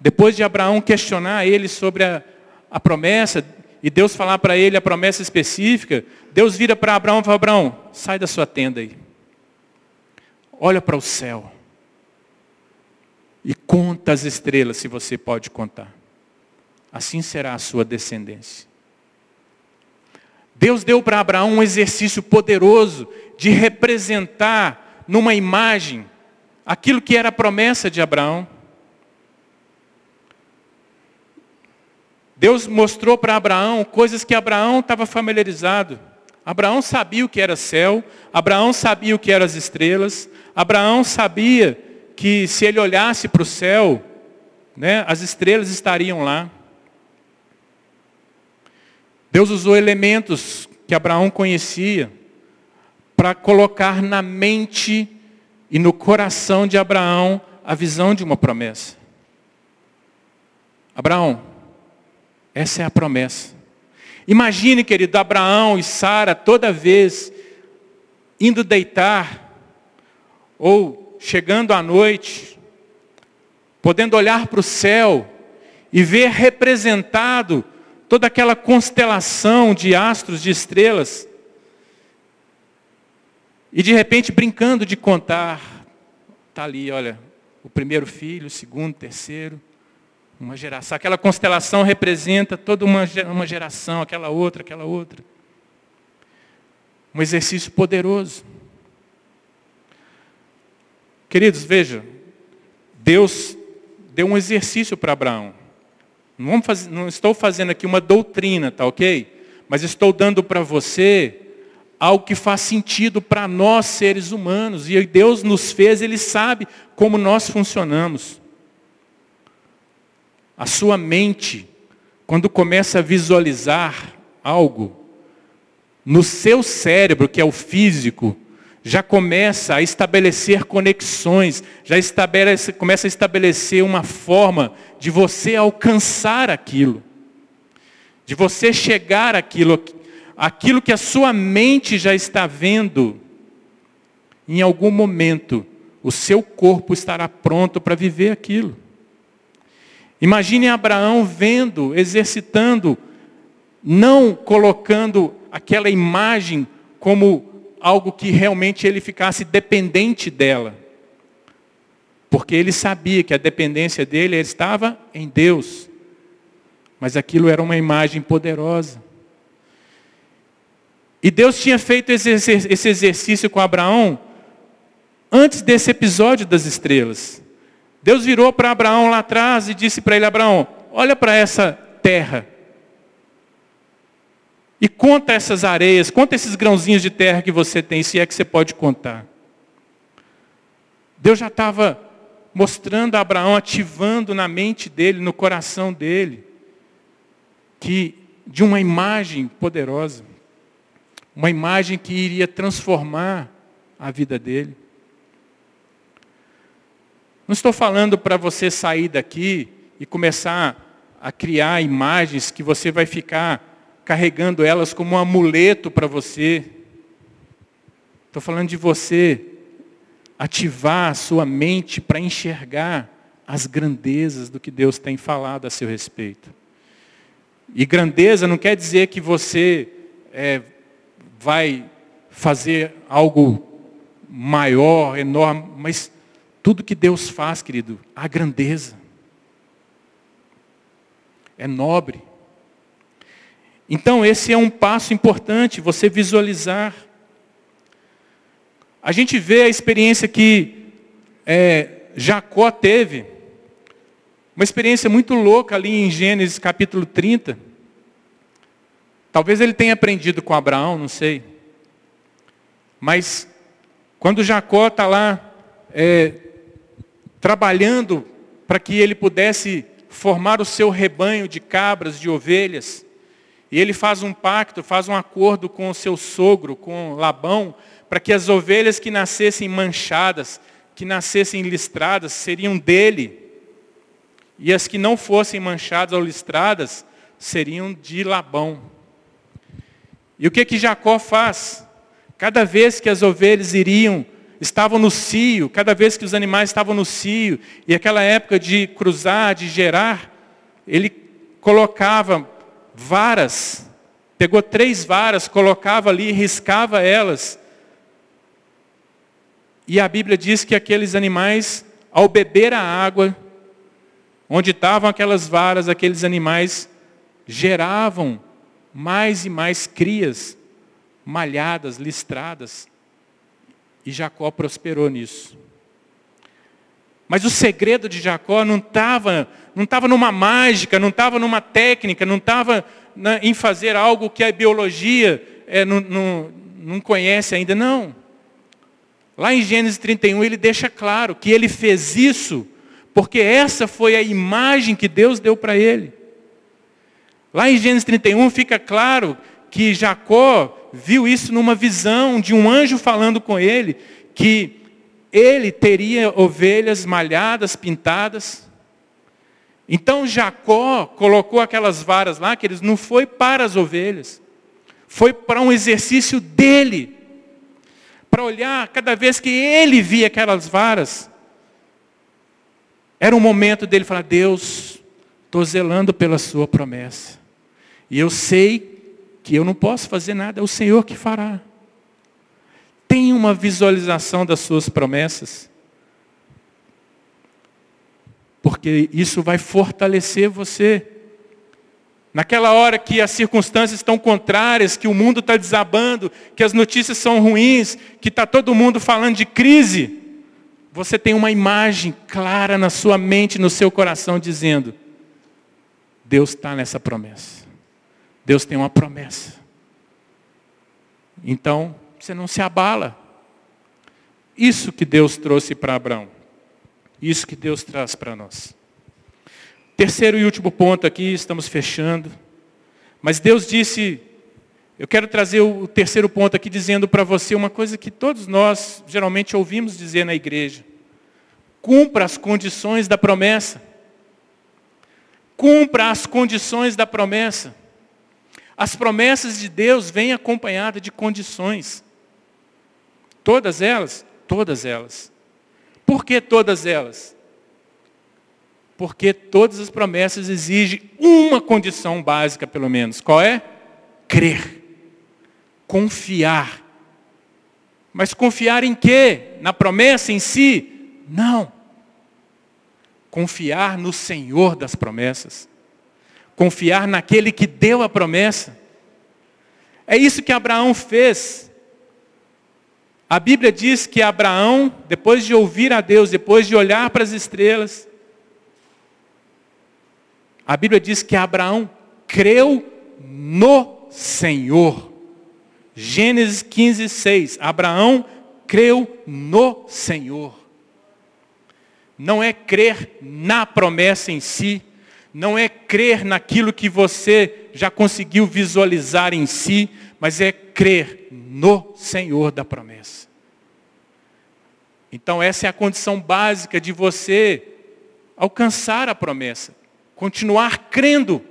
depois de Abraão questionar ele sobre a, a promessa, e Deus falar para ele a promessa específica, Deus vira para Abraão e fala, Abraão, sai da sua tenda aí. Olha para o céu e conta as estrelas, se você pode contar. Assim será a sua descendência. Deus deu para Abraão um exercício poderoso de representar numa imagem aquilo que era a promessa de Abraão. Deus mostrou para Abraão coisas que Abraão estava familiarizado. Abraão sabia o que era céu, Abraão sabia o que eram as estrelas, Abraão sabia que se ele olhasse para o céu, né, as estrelas estariam lá. Deus usou elementos que Abraão conhecia para colocar na mente e no coração de Abraão a visão de uma promessa. Abraão, essa é a promessa. Imagine, querido, Abraão e Sara toda vez indo deitar ou chegando à noite, podendo olhar para o céu e ver representado toda aquela constelação de astros, de estrelas, e de repente brincando de contar, está ali, olha, o primeiro filho, o segundo, o terceiro, uma geração. Aquela constelação representa toda uma, uma geração, aquela outra, aquela outra. Um exercício poderoso. Queridos, veja, Deus deu um exercício para Abraão. Não, fazer, não, estou fazendo aqui uma doutrina, tá ok? Mas estou dando para você algo que faz sentido para nós seres humanos. E Deus nos fez, Ele sabe como nós funcionamos. A sua mente, quando começa a visualizar algo, no seu cérebro, que é o físico, já começa a estabelecer conexões, já estabelece, começa a estabelecer uma forma de você alcançar aquilo, de você chegar àquilo, aquilo que a sua mente já está vendo, em algum momento, o seu corpo estará pronto para viver aquilo. Imagine Abraão vendo, exercitando, não colocando aquela imagem como algo que realmente ele ficasse dependente dela. Porque ele sabia que a dependência dele estava em Deus. Mas aquilo era uma imagem poderosa. E Deus tinha feito esse exercício com Abraão antes desse episódio das estrelas. Deus virou para Abraão lá atrás e disse para ele: Abraão, olha para essa terra. E conta essas areias, conta esses grãozinhos de terra que você tem, se é que você pode contar. Deus já estava mostrando a Abraão, ativando na mente dele, no coração dele, que de uma imagem poderosa, uma imagem que iria transformar a vida dele. Não estou falando para você sair daqui e começar a criar imagens que você vai ficar carregando elas como um amuleto para você. Estou falando de você ativar a sua mente para enxergar as grandezas do que Deus tem falado a seu respeito. E grandeza não quer dizer que você é, vai fazer algo maior, enorme, mas tudo que Deus faz, querido, a grandeza. É nobre. Então, esse é um passo importante, você visualizar. A gente vê a experiência que é, Jacó teve, uma experiência muito louca ali em Gênesis capítulo 30. Talvez ele tenha aprendido com Abraão, não sei. Mas, quando Jacó está lá é, trabalhando para que ele pudesse formar o seu rebanho de cabras, de ovelhas, e ele faz um pacto, faz um acordo com o seu sogro, com Labão, para que as ovelhas que nascessem manchadas, que nascessem listradas, seriam dele. E as que não fossem manchadas ou listradas, seriam de Labão. E o que que Jacó faz? Cada vez que as ovelhas iriam, estavam no cio, cada vez que os animais estavam no cio, e aquela época de cruzar, de gerar, ele colocava varas, pegou três varas, colocava ali, riscava elas. E a Bíblia diz que aqueles animais, ao beber a água, onde estavam aquelas varas, aqueles animais geravam mais e mais crias, malhadas, listradas. E Jacó prosperou nisso. Mas o segredo de Jacó não estava não estava numa mágica, não estava numa técnica, não estava em fazer algo que a biologia é, não, não, não conhece ainda, não. Lá em Gênesis 31 ele deixa claro que ele fez isso porque essa foi a imagem que Deus deu para ele. Lá em Gênesis 31 fica claro que Jacó viu isso numa visão de um anjo falando com ele, que ele teria ovelhas malhadas, pintadas, Então Jacó colocou aquelas varas lá, que eles não foi para as ovelhas, foi para um exercício dele, para olhar cada vez que ele via aquelas varas, era um momento dele falar: Deus, estou zelando pela Sua promessa, e eu sei que eu não posso fazer nada, é o Senhor que fará. Tem uma visualização das Suas promessas porque isso vai fortalecer você. Naquela hora que as circunstâncias estão contrárias, que o mundo está desabando, que as notícias são ruins, que está todo mundo falando de crise, você tem uma imagem clara na sua mente, no seu coração, dizendo: Deus está nessa promessa. Deus tem uma promessa. Então, você não se abala. Isso que Deus trouxe para Abraão. Isso que Deus traz para nós. Terceiro e último ponto aqui, estamos fechando. Mas Deus disse, eu quero trazer o terceiro ponto aqui dizendo para você uma coisa que todos nós geralmente ouvimos dizer na igreja. Cumpra as condições da promessa. Cumpra as condições da promessa. As promessas de Deus vêm acompanhadas de condições. Todas elas, todas elas. Por que todas elas? Porque todas as promessas exigem uma condição básica, pelo menos. Qual é? Crer. Confiar. Mas confiar em quê? Na promessa em si? Não. Confiar no Senhor das promessas. Confiar naquele que deu a promessa. É isso que Abraão fez. A Bíblia diz que Abraão, depois de ouvir a Deus, depois de olhar para as estrelas, a Bíblia diz que Abraão creu no Senhor. Gênesis 15, 6. Abraão creu no Senhor. Não é crer na promessa em si, não é crer naquilo que você já conseguiu visualizar em si, mas é crer no Senhor da promessa. Então, essa é a condição básica de você alcançar a promessa, continuar crendo.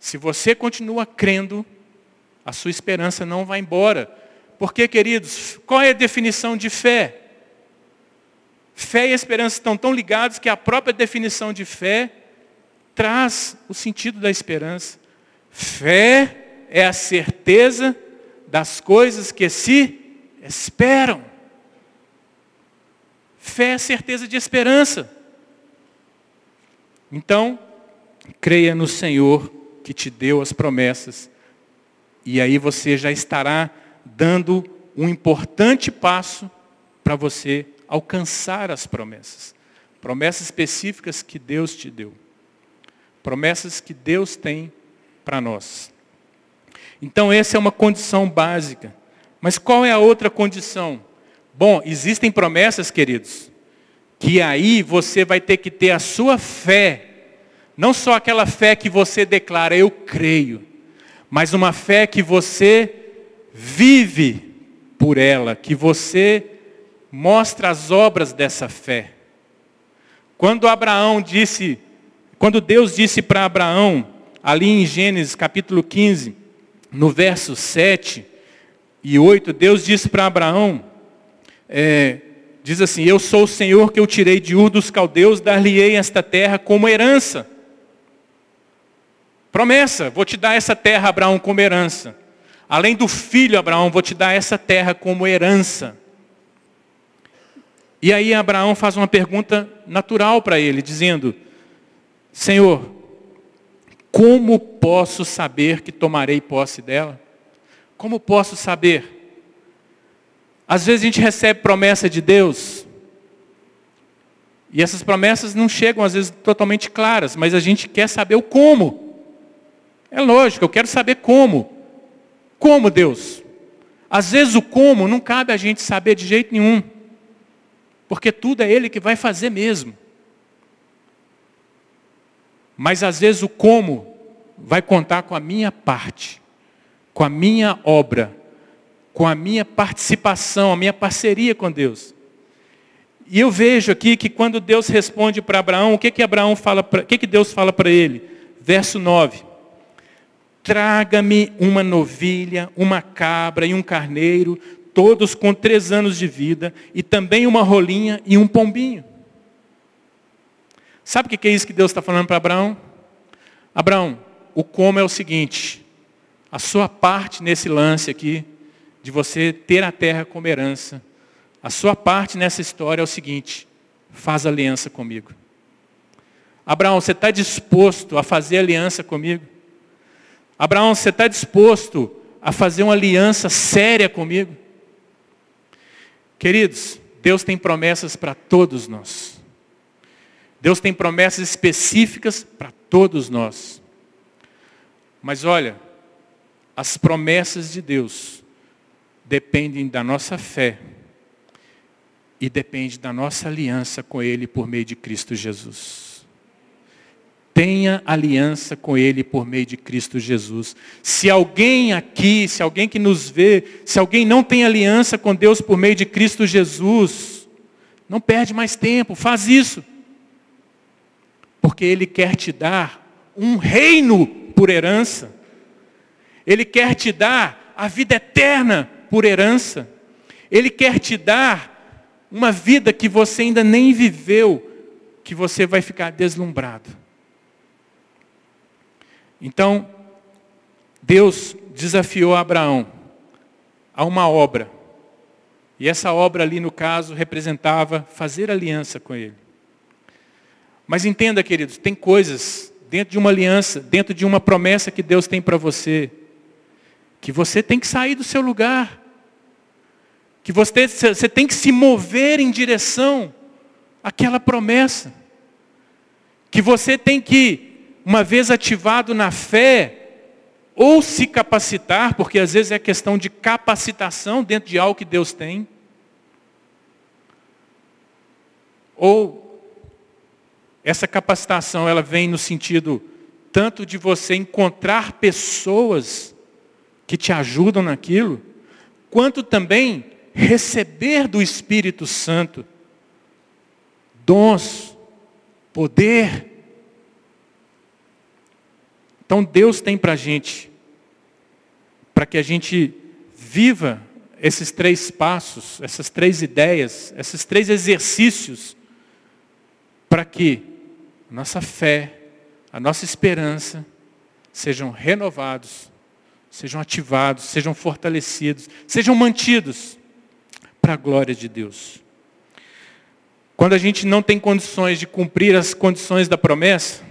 Se você continua crendo, a sua esperança não vai embora. Porque, queridos, qual é a definição de fé? Fé e esperança estão tão ligados que a própria definição de fé traz o sentido da esperança. Fé é a certeza das coisas que se esperam. Fé é certeza de esperança. Então, creia no Senhor que te deu as promessas, e aí você já estará dando um importante passo para você alcançar as promessas. Promessas específicas que Deus te deu. Promessas que Deus tem para nós. Então, essa é uma condição básica. Mas qual é a outra condição? Bom, existem promessas, queridos, que aí você vai ter que ter a sua fé, não só aquela fé que você declara, eu creio, mas uma fé que você vive por ela, que você mostra as obras dessa fé. Quando Abraão disse, quando Deus disse para Abraão, ali em Gênesis capítulo 15, no verso 7 e 8, Deus disse para Abraão, é, diz assim, eu sou o Senhor que eu tirei de Ur dos caldeus, dar-lhe-ei esta terra como herança. Promessa, vou te dar essa terra, Abraão, como herança. Além do filho, Abraão, vou te dar essa terra como herança. E aí Abraão faz uma pergunta natural para ele, dizendo, Senhor, como posso saber que tomarei posse dela? Como posso saber? Às vezes a gente recebe promessa de Deus, e essas promessas não chegam às vezes totalmente claras, mas a gente quer saber o como. É lógico, eu quero saber como. Como Deus? Às vezes o como não cabe a gente saber de jeito nenhum, porque tudo é Ele que vai fazer mesmo. Mas às vezes o como vai contar com a minha parte, com a minha obra, com a minha participação, a minha parceria com Deus. E eu vejo aqui que quando Deus responde para Abraão, o que que Abraão fala, pra, o que que Deus fala para ele? Verso 9. Traga-me uma novilha, uma cabra e um carneiro, todos com três anos de vida, e também uma rolinha e um pombinho. Sabe o que é isso que Deus está falando para Abraão? Abraão, o como é o seguinte, a sua parte nesse lance aqui, de você ter a terra como herança, a sua parte nessa história é o seguinte: faz aliança comigo. Abraão, você está disposto a fazer aliança comigo? Abraão, você está disposto a fazer uma aliança séria comigo? Queridos, Deus tem promessas para todos nós. Deus tem promessas específicas para todos nós. Mas olha, as promessas de Deus dependem da nossa fé e depende da nossa aliança com Ele por meio de Cristo Jesus. Tenha aliança com Ele por meio de Cristo Jesus. Se alguém aqui, se alguém que nos vê, se alguém não tem aliança com Deus por meio de Cristo Jesus, não perde mais tempo, faz isso. Porque Ele quer te dar um reino por herança. Ele quer te dar a vida eterna por herança. Ele quer te dar uma vida que você ainda nem viveu, que você vai ficar deslumbrado. Então, Deus desafiou Abraão a uma obra. E essa obra ali, no caso, representava fazer aliança com ele. Mas entenda, queridos, tem coisas dentro de uma aliança, dentro de uma promessa que Deus tem para você, que você tem que sair do seu lugar que você, você tem que se mover em direção àquela promessa. Que você tem que, uma vez ativado na fé, ou se capacitar, porque às vezes é questão de capacitação dentro de algo que Deus tem, ou essa capacitação ela vem no sentido tanto de você encontrar pessoas que te ajudam naquilo, quanto também receber do Espírito Santo dons, poder. Então Deus tem para a gente, para que a gente viva esses três passos, essas três ideias, esses três exercícios, para que nossa fé, a nossa esperança sejam renovados, sejam ativados, sejam fortalecidos, sejam mantidos para a glória de Deus. Quando a gente não tem condições de cumprir as condições da promessa,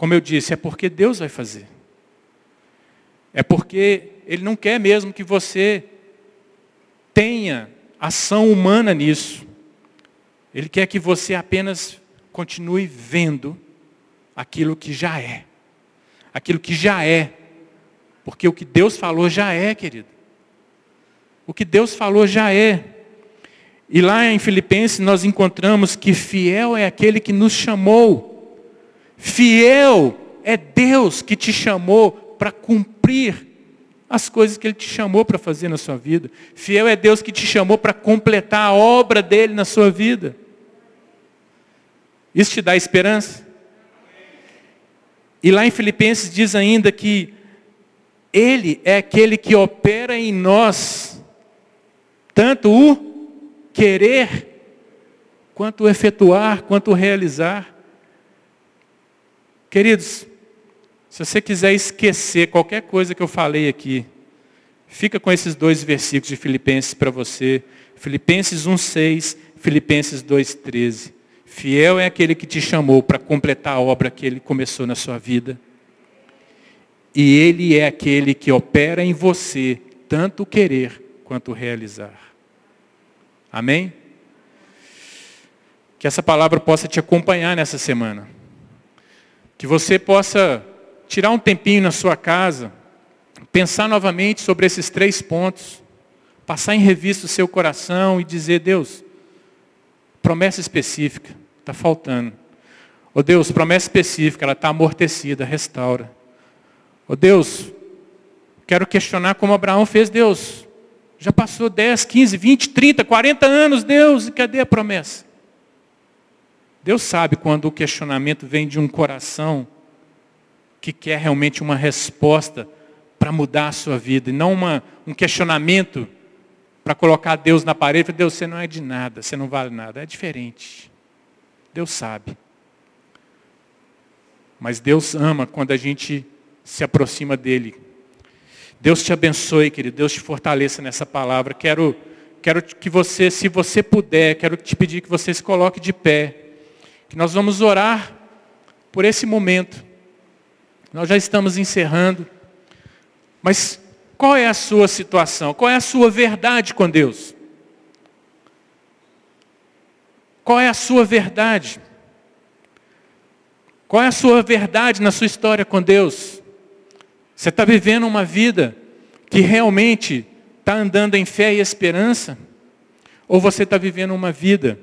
como eu disse, é porque Deus vai fazer. É porque Ele não quer mesmo que você tenha ação humana nisso. Ele quer que você apenas continue vendo aquilo que já é. Aquilo que já é. Porque o que Deus falou já é, querido. O que Deus falou já é. E lá em Filipenses nós encontramos que fiel é aquele que nos chamou. Fiel é Deus que te chamou para cumprir as coisas que Ele te chamou para fazer na sua vida. Fiel é Deus que te chamou para completar a obra dele na sua vida. Isso te dá esperança? E lá em Filipenses diz ainda que Ele é aquele que opera em nós tanto o querer, quanto o efetuar, quanto o realizar. Queridos, se você quiser esquecer qualquer coisa que eu falei aqui, fica com esses dois versículos de Filipenses para você. Filipenses 1,6, Filipenses 2,13. Fiel é aquele que te chamou para completar a obra que ele começou na sua vida. E ele é aquele que opera em você tanto querer quanto realizar. Amém? Que essa palavra possa te acompanhar nessa semana. Que você possa tirar um tempinho na sua casa, pensar novamente sobre esses três pontos, passar em revista o seu coração e dizer, Deus, promessa específica, está faltando. Oh Deus, promessa específica, ela está amortecida, restaura. Oh Deus, quero questionar como Abraão fez, Deus, Já passou 10, 15, 20, 30, 40 anos, Deus, e cadê a promessa? Deus sabe quando o questionamento vem de um coração que quer realmente uma resposta para mudar a sua vida, e não uma, um questionamento para colocar Deus na parede, Deus, você não é de nada, você não vale nada. É diferente. Deus sabe. Mas Deus ama quando a gente se aproxima dele. Deus te abençoe, querido. Deus te fortaleça nessa palavra. Quero, quero que você, se você puder, quero te pedir que você se coloque de pé. Que nós vamos orar por esse momento. Nós já estamos encerrando. Mas qual é a sua situação? Qual é a sua verdade com Deus? Qual é a sua verdade? Qual é a sua verdade na sua história com Deus? Você está vivendo uma vida que realmente está andando em fé e esperança? Ou você está vivendo uma vida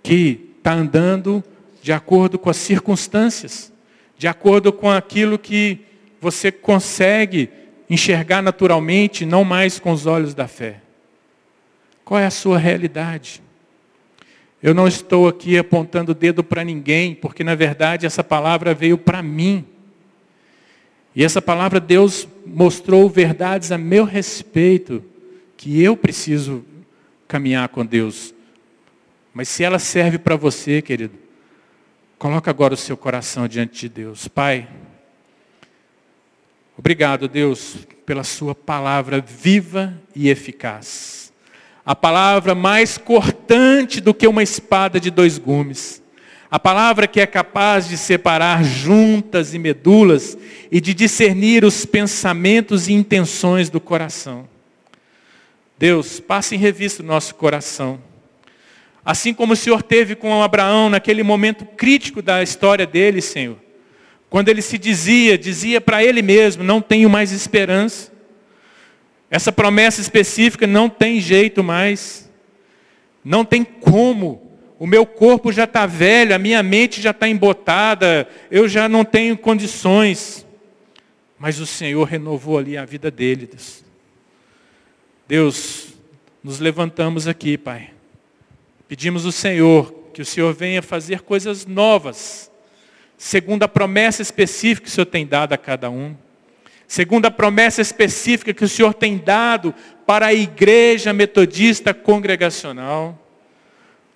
que está andando de acordo com as circunstâncias, de acordo com aquilo que você consegue enxergar naturalmente, não mais com os olhos da fé. Qual é a sua realidade? Eu não estou aqui apontando o dedo para ninguém, porque na verdade essa palavra veio para mim. E essa palavra Deus mostrou verdades a meu respeito, que eu preciso caminhar com Deus. Mas se ela serve para você, querido, coloca agora o seu coração diante de Deus. Pai, Obrigado, Deus, pela Sua palavra viva e eficaz. A palavra mais cortante do que uma espada de dois gumes. A palavra que é capaz de separar juntas e medulas e de discernir os pensamentos e intenções do coração. Deus, passe em revista o nosso coração. Assim como o Senhor teve com Abraão naquele momento crítico da história dele, Senhor. Quando ele se dizia, dizia para ele mesmo, não tenho mais esperança. Essa promessa específica não tem jeito mais. Não tem como. O meu corpo já está velho, a minha mente já está embotada, eu já não tenho condições. Mas o Senhor renovou ali a vida dele. Deus, Deus nos levantamos aqui, Pai. Pedimos ao Senhor que o Senhor venha fazer coisas novas segundo a promessa específica que o Senhor tem dado a cada um, segundo a promessa específica que o Senhor tem dado para a igreja metodista congregacional.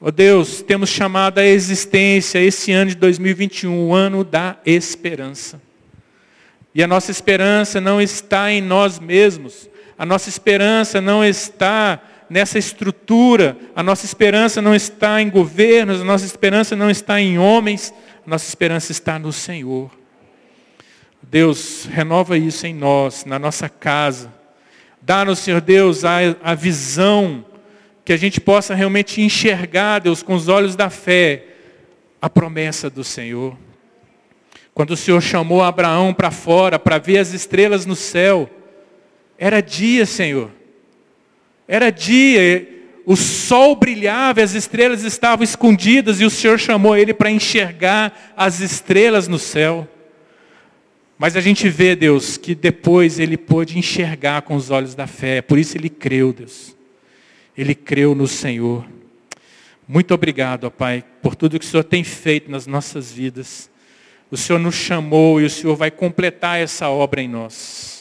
Oh Deus, temos chamado a existência esse ano de 2021, o ano da esperança. E a nossa esperança não está em nós mesmos, a nossa esperança não está nessa estrutura, a nossa esperança não está em governos, a nossa esperança não está em homens, nossa esperança está no Senhor. Deus, renova isso em nós, na nossa casa. Dá-nos, Senhor Deus, a, a visão que a gente possa realmente enxergar, Deus, com os olhos da fé, a promessa do Senhor. Quando o Senhor chamou Abraão para fora para ver as estrelas no céu, era dia, Senhor. Era dia, o sol brilhava, as estrelas estavam escondidas e o Senhor chamou ele para enxergar as estrelas no céu. Mas a gente vê, Deus, que depois ele pôde enxergar com os olhos da fé, por isso ele creu, Deus. Ele creu no Senhor. Muito obrigado, ó Pai, por tudo que o Senhor tem feito nas nossas vidas. O Senhor nos chamou e o Senhor vai completar essa obra em nós.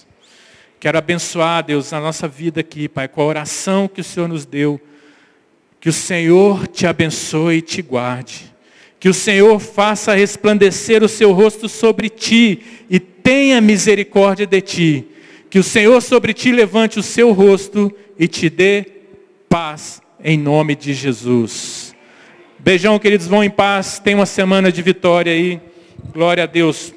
Quero abençoar, Deus, a nossa vida aqui, Pai, com a oração que o Senhor nos deu que o Senhor te abençoe e te guarde. Que o Senhor faça resplandecer o seu rosto sobre ti e tenha misericórdia de ti. Que o Senhor sobre ti levante o seu rosto e te dê paz em nome de Jesus. Beijão, queridos, vão em paz. Tem uma semana de vitória aí. Glória a Deus.